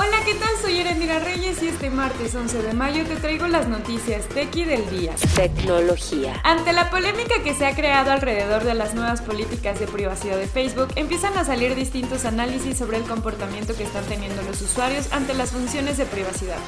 Hola, ¿qué tal? Soy Erendira Reyes y este martes 11 de mayo te traigo las noticias tequi del día. Tecnología. Ante la polémica que se ha creado alrededor de las nuevas políticas de privacidad de Facebook, empiezan a salir distintos análisis sobre el comportamiento que están teniendo los usuarios ante las funciones de privacidad.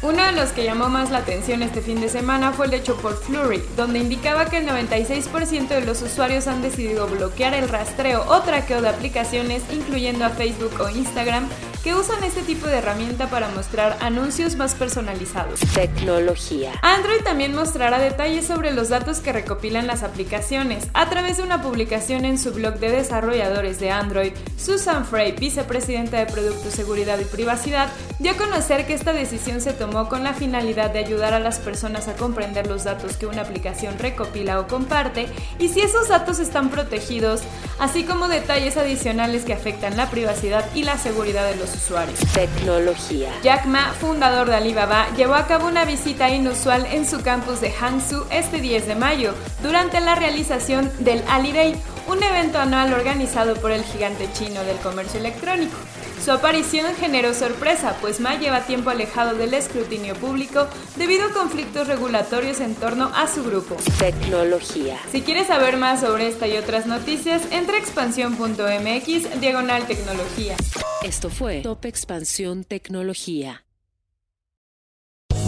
Uno de los que llamó más la atención este fin de semana fue el hecho por Flurry, donde indicaba que el 96% de los usuarios han decidido bloquear el rastreo o traqueo de aplicaciones, incluyendo a Facebook o Instagram, que usan este tipo de herramienta para mostrar anuncios más personalizados. Tecnología. Android también mostrará detalles sobre los datos que recopilan las aplicaciones. A través de una publicación en su blog de desarrolladores de Android, Susan Frey, vicepresidenta de Producto Seguridad y Privacidad, dio a conocer que esta decisión se tomó con la finalidad de ayudar a las personas a comprender los datos que una aplicación recopila o comparte y si esos datos están protegidos, así como detalles adicionales que afectan la privacidad y la seguridad de los usuarios. Tecnología. Jack Ma, fundador de Alibaba, llevó a cabo una visita inusual en su campus de Hangzhou este 10 de mayo, durante la realización del Ali Day, un evento anual organizado por el gigante chino del comercio electrónico. Su aparición generó sorpresa, pues Ma lleva tiempo alejado del escrutinio público debido a conflictos regulatorios en torno a su grupo. Tecnología. Si quieres saber más sobre esta y otras noticias, entra a expansión.mx diagonal tecnología. Esto fue Top Expansión Tecnología.